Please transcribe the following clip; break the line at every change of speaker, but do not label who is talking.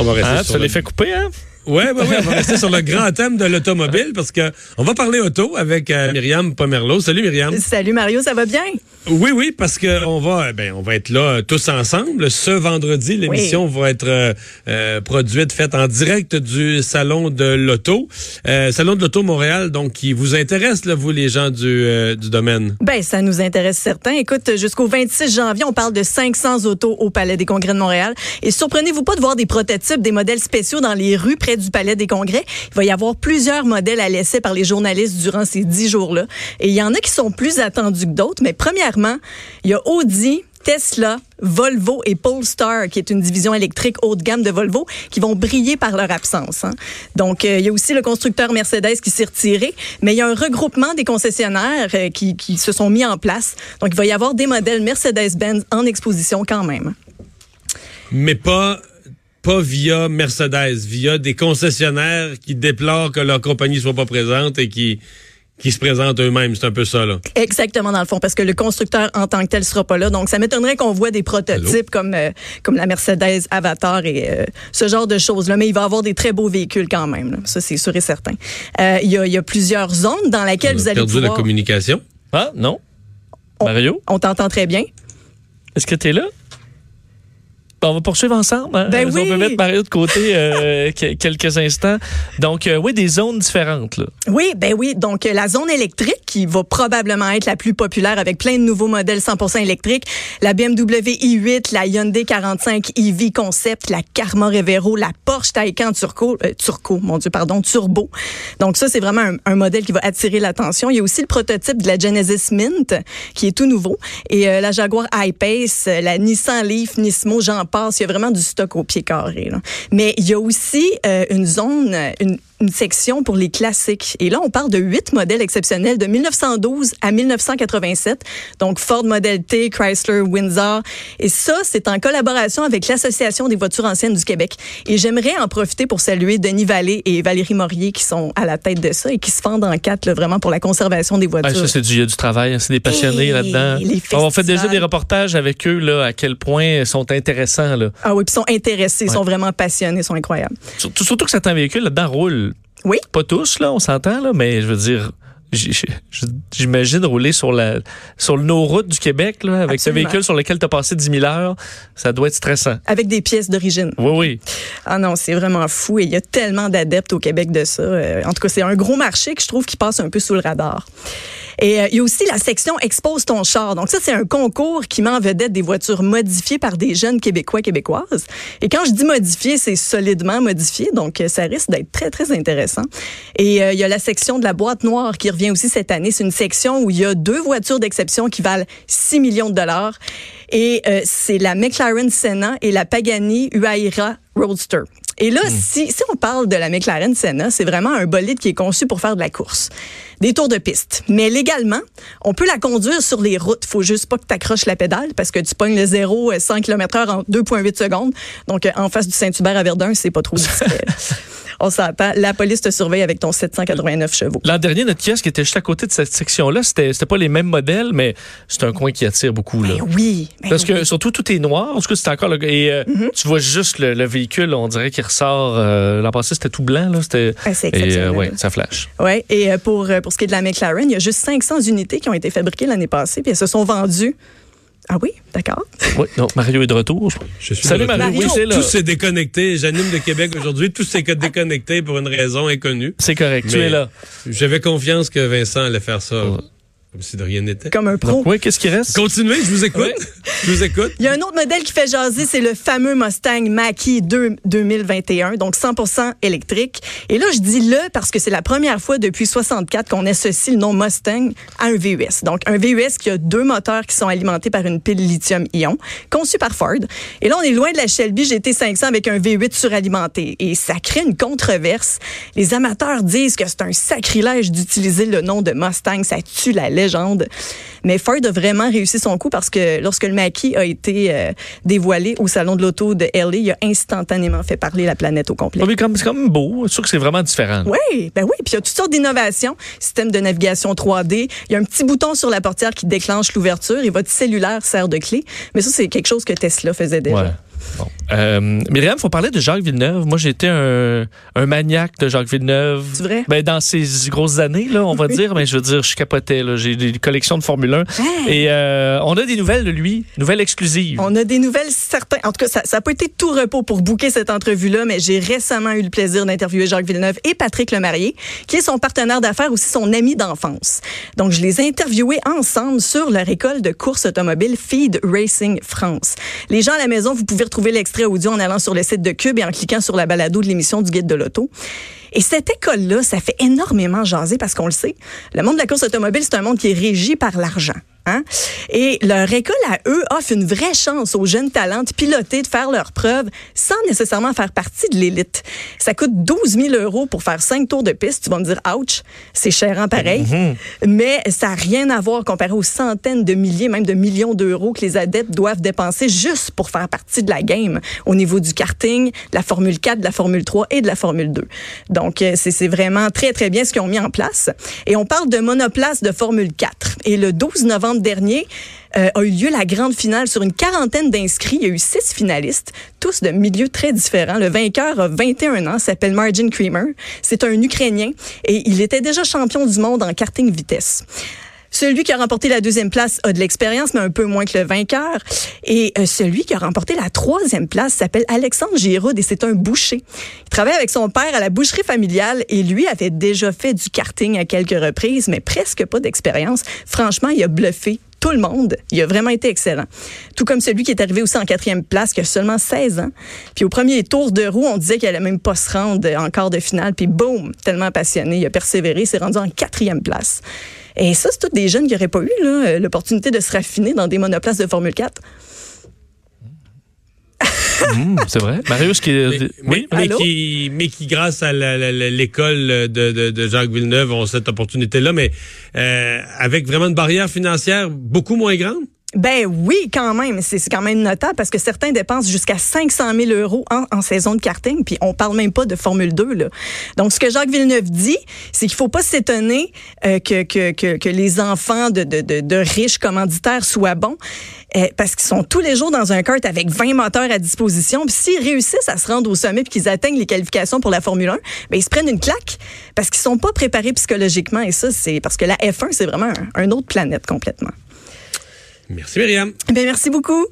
On va rester
Ah,
sur
ça
le-
les fait couper, hein?
Ouais, ouais, ouais, on va rester sur le grand thème de l'automobile parce que on va parler auto avec euh, Myriam Pomerleau. Salut Myriam.
Salut Mario, ça va bien?
Oui, oui, parce que on va, eh ben, on va être là euh, tous ensemble. Ce vendredi, l'émission va être euh, euh, produite, faite en direct du salon de l'auto, euh, salon de l'auto Montréal, donc qui vous intéresse là, vous les gens du, euh, du domaine?
Ben, ça nous intéresse certains. Écoute, jusqu'au 26 janvier, on parle de 500 autos au Palais des Congrès de Montréal. Et surprenez-vous pas de voir des prototypes, des modèles spéciaux dans les rues près du Palais des Congrès. Il va y avoir plusieurs modèles à l'essai par les journalistes durant ces dix jours-là. Et il y en a qui sont plus attendus que d'autres. Mais premièrement, il y a Audi, Tesla, Volvo et Polestar, qui est une division électrique haut de gamme de Volvo, qui vont briller par leur absence. hein. Donc, euh, il y a aussi le constructeur Mercedes qui s'est retiré, mais il y a un regroupement des concessionnaires euh, qui, qui se sont mis en place. Donc, il va y avoir des modèles Mercedes-Benz en exposition quand même.
Mais pas pas via Mercedes, via des concessionnaires qui déplorent que leur compagnie soit pas présente et qui qui se présentent eux-mêmes. C'est un peu ça, là.
Exactement, dans le fond, parce que le constructeur en tant que tel sera pas là. Donc, ça m'étonnerait qu'on voit des prototypes comme, euh, comme la Mercedes Avatar et euh, ce genre de choses-là. Mais il va y avoir des très beaux véhicules quand même. là. Ça, c'est sûr et certain. Euh, Il y, a, il y a plusieurs zones dans lesquelles vous allez
perdu
pouvoir...
la communication.
Ah, non?
On-
Mario,
On t'entend très bien.
est-ce que tu es là? Ben, On va poursuivre ensemble. hein?
Ben
On
oui.
peut mettre Mario de côté euh, que- quelques instants. Donc, euh, oui, des zones différentes. Là.
Oui, ben oui. Donc, euh, la zone électrique qui va probablement être la plus populaire avec plein de nouveaux modèles 100% électriques. La BMW i8, la Hyundai 45 EV Concept, la Karma Revero, la Porsche Taycan Turco, euh, Turco, mon Dieu, pardon, Turbo. Donc, ça, c'est vraiment un, un modèle qui va attirer l'attention. Il y a aussi le prototype de la Genesis Mint qui est tout nouveau. Et euh, la Jaguar I-Pace, euh, la Nissan Leaf, Nismo, j'en Il y a vraiment du stock au pied carré. Mais il y a aussi euh, une zone, une section pour les classiques. Et là, on parle de huit modèles exceptionnels de 1912 à 1987. Donc, Ford Model T, Chrysler, Windsor. Et ça, c'est en collaboration avec l'Association des voitures anciennes du Québec. Et j'aimerais en profiter pour saluer Denis Vallée et Valérie Morier qui sont à la tête de ça et qui se fendent en quatre là, vraiment pour la conservation des
Ah,
voitures.
ça, c'est du, du travail. hein. C'est des passionnés là-dedans. On fait déjà des reportages avec eux, là, à quel point ils sont intéressants. Là.
Ah oui, puis ils sont intéressés, ils
Ouais.
sont vraiment passionnés, ils sont incroyables.
Surtout, surtout que certains véhicules là-dedans roulent.
Oui.
Pas tous, là, on s'entend, là, mais je veux dire. J'imagine rouler sur la sur nos routes du Québec là, avec ce véhicule sur lequel tu as passé 10 000 heures, ça doit être stressant.
Avec des pièces d'origine.
Oui, oui.
Ah non, c'est vraiment fou et il y a tellement d'adeptes au Québec de ça. Euh, en tout cas, c'est un gros marché que je trouve qui passe un peu sous le radar. Et euh, il y a aussi la section Expose ton char. Donc ça, c'est un concours qui met en vedette des voitures modifiées par des jeunes Québécois, Québécoises. Et quand je dis modifié, c'est solidement modifié. Donc euh, ça risque d'être très, très intéressant. Et euh, il y a la section de la boîte noire qui revient aussi cette année. C'est une section où il y a deux voitures d'exception qui valent 6 millions de dollars. Et euh, c'est la McLaren Senna et la Pagani Huayra Roadster. Et là, si, si on parle de la McLaren Senna, c'est vraiment un bolide qui est conçu pour faire de la course. Des tours de piste. Mais légalement, on peut la conduire sur les routes. Faut juste pas que tu accroches la pédale parce que tu pognes le 0 à 100 km heure en 2,8 secondes. Donc, euh, en face du Saint-Hubert à Verdun, c'est pas trop on s'entend. La police te surveille avec ton 789 chevaux.
L'an dernier, notre kiosque était juste à côté de cette section-là. C'était c'était pas les mêmes modèles, mais c'est un coin qui attire beaucoup. Là.
Ben oui. ben
Parce que
oui. Mm-hmm.
surtout tout est noir. En tout cas, c'est encore le et euh, tu vois juste le, le véhicule. On dirait qu'il ressort. euh, L'an passé, c'était tout blanc là. C'était
Ah, c'est
et euh,
exceptionnel.
ouais, ça flash.
Ouais, et pour, pour ce qui est de la McLaren, il y a juste 500 unités qui ont été fabriquées l'année passée, puis elles se sont vendues. Ah oui, d'accord.
Oui, non, Mario est de retour.
Je suis
Salut
de retour.
Mario,
Mario.
oui, c'est là.
Tout s'est déconnecté. J'anime de Québec aujourd'hui. Tout s'est déconnecté pour une raison inconnue.
C'est correct, tu es là.
J'avais confiance que Vincent allait faire ça comme si de rien n'était.
Comme un pro.
Donc, oui, qu'est-ce qui reste?
Continuez, je vous écoute.
Oui.
Je vous écoute.
Il y a un autre modèle qui fait jaser, c'est le fameux Mustang Mach-E 2 2021, donc 100% électrique. Et là, je dis le parce que c'est la première fois depuis 64 qu'on associe le nom Mustang à un VUS. Donc, un VUS qui a deux moteurs qui sont alimentés par une pile lithium-ion, conçue par Ford. Et là, on est loin de la Shelby GT500 avec un V8 suralimenté. Et ça crée une controverse. Les amateurs disent que c'est un sacrilège d'utiliser le nom de Mustang. Ça tue la légende. Mais Ford a vraiment réussi son coup parce que lorsque le Mach-E a été euh, dévoilé au salon de l'auto de LA, il a instantanément fait parler la planète au complet.
Mais comme- C'est quand même beau. C'est sûr que c'est vraiment différent.
Oui, ben oui. Puis il y a toutes sortes d'innovations. Système de navigation 3D. Il y a un petit bouton sur la portière qui déclenche l'ouverture et votre cellulaire sert de clé. Mais ça, c'est quelque chose que Tesla faisait déjà.
Ouais. Bon. Euh, Myriam, faut parler de Jacques Villeneuve. Moi, j'étais un, un maniaque de Jacques Villeneuve.
C'est vrai?
Ben, dans ces grosses années, là, on va dire. Mais je veux dire, je capotais. là. J'ai des collections de Formule 1.
Hey!
Et euh, on a des nouvelles de lui, nouvelles exclusives.
On a des nouvelles certains. En tout cas, ça n'a pas été tout repos pour bouquer cette entrevue-là, mais j'ai récemment eu le plaisir d'interviewer Jacques Villeneuve et Patrick Lemarié, qui est son partenaire d'affaires, aussi son ami d'enfance. Donc, je les ai interviewés ensemble sur leur école de course automobile Feed Racing France. Les gens à la maison, vous pouvez retrouver l'extrait audio en allant sur le site de Cube et en cliquant sur la balado de l'émission du Guide de l'Auto. Et cette école-là, ça fait énormément jaser parce qu'on le sait. Le monde de la course automobile, c'est un monde qui est régi par l'argent. Hein? Et leur école à eux offre une vraie chance aux jeunes talents de piloter, de faire leurs preuves sans nécessairement faire partie de l'élite. Ça coûte 12 000 euros pour faire cinq tours de piste. Tu vas me dire, ouch, c'est cher en pareil. Mais ça n'a rien à voir comparé aux centaines de milliers, même de millions d'euros que les adeptes doivent dépenser juste pour faire partie de la game au niveau du karting, de la Formule 4, de la Formule 3 et de la Formule 2. Donc, euh, c'est vraiment très, très bien ce qu'ils ont mis en place. Et on parle de monoplace de Formule 4. Et le 12 novembre dernier, euh, a eu lieu la grande finale sur une quarantaine d'inscrits. Il y a eu six finalistes, tous de milieux très différents. Le vainqueur a 21 ans, s'appelle Margin Creamer. C'est un Ukrainien et il était déjà champion du monde en karting vitesse. Celui qui a remporté la deuxième place a de l'expérience, mais un peu moins que le vainqueur. Et euh, celui qui a remporté la troisième place s'appelle Alexandre Giraud et c'est un boucher. Il travaille avec son père à la boucherie familiale et lui avait déjà fait du karting à quelques reprises, mais presque pas d'expérience. Franchement, il a bluffé tout le monde. Il a vraiment été excellent. Tout comme celui qui est arrivé aussi en quatrième place, qui a seulement 16 ans. Puis au premier tour de roue, on disait qu'il allait même pas se rendre en quart de finale. Puis boum, tellement passionné, il a persévéré, s'est rendu en quatrième place. Et ça, c'est tous des jeunes qui n'auraient pas eu là, l'opportunité de se raffiner dans des monoplaces de Formule 4.
Mmh, c'est vrai. Marius qui.
Mais,
oui.
mais qui, mais qui, grâce à la- la- la- l'école de, de, de Jacques Villeneuve, ont cette opportunité-là, mais euh, avec vraiment une barrière financière beaucoup moins grande?
Ben oui, quand même. C'est quand même notable parce que certains dépensent jusqu'à 500 000 euros en, saison de karting, puis on parle même pas de Formule 2. Là. Donc, ce que Jacques Villeneuve dit, c'est qu'il faut pas s'étonner euh, que, que, que, que les enfants de, de, de, riches commanditaires soient bons, euh, parce qu'ils sont tous les jours dans un kart avec 20 moteurs à disposition. Puis s'ils réussissent à se rendre au sommet puis qu'ils atteignent les qualifications pour la Formule 1, ben ils se prennent une claque parce qu'ils sont pas préparés psychologiquement. Et ça, c'est parce que la F1, c'est vraiment un autre planète complètement.
Merci, Myriam.
Ben merci beaucoup.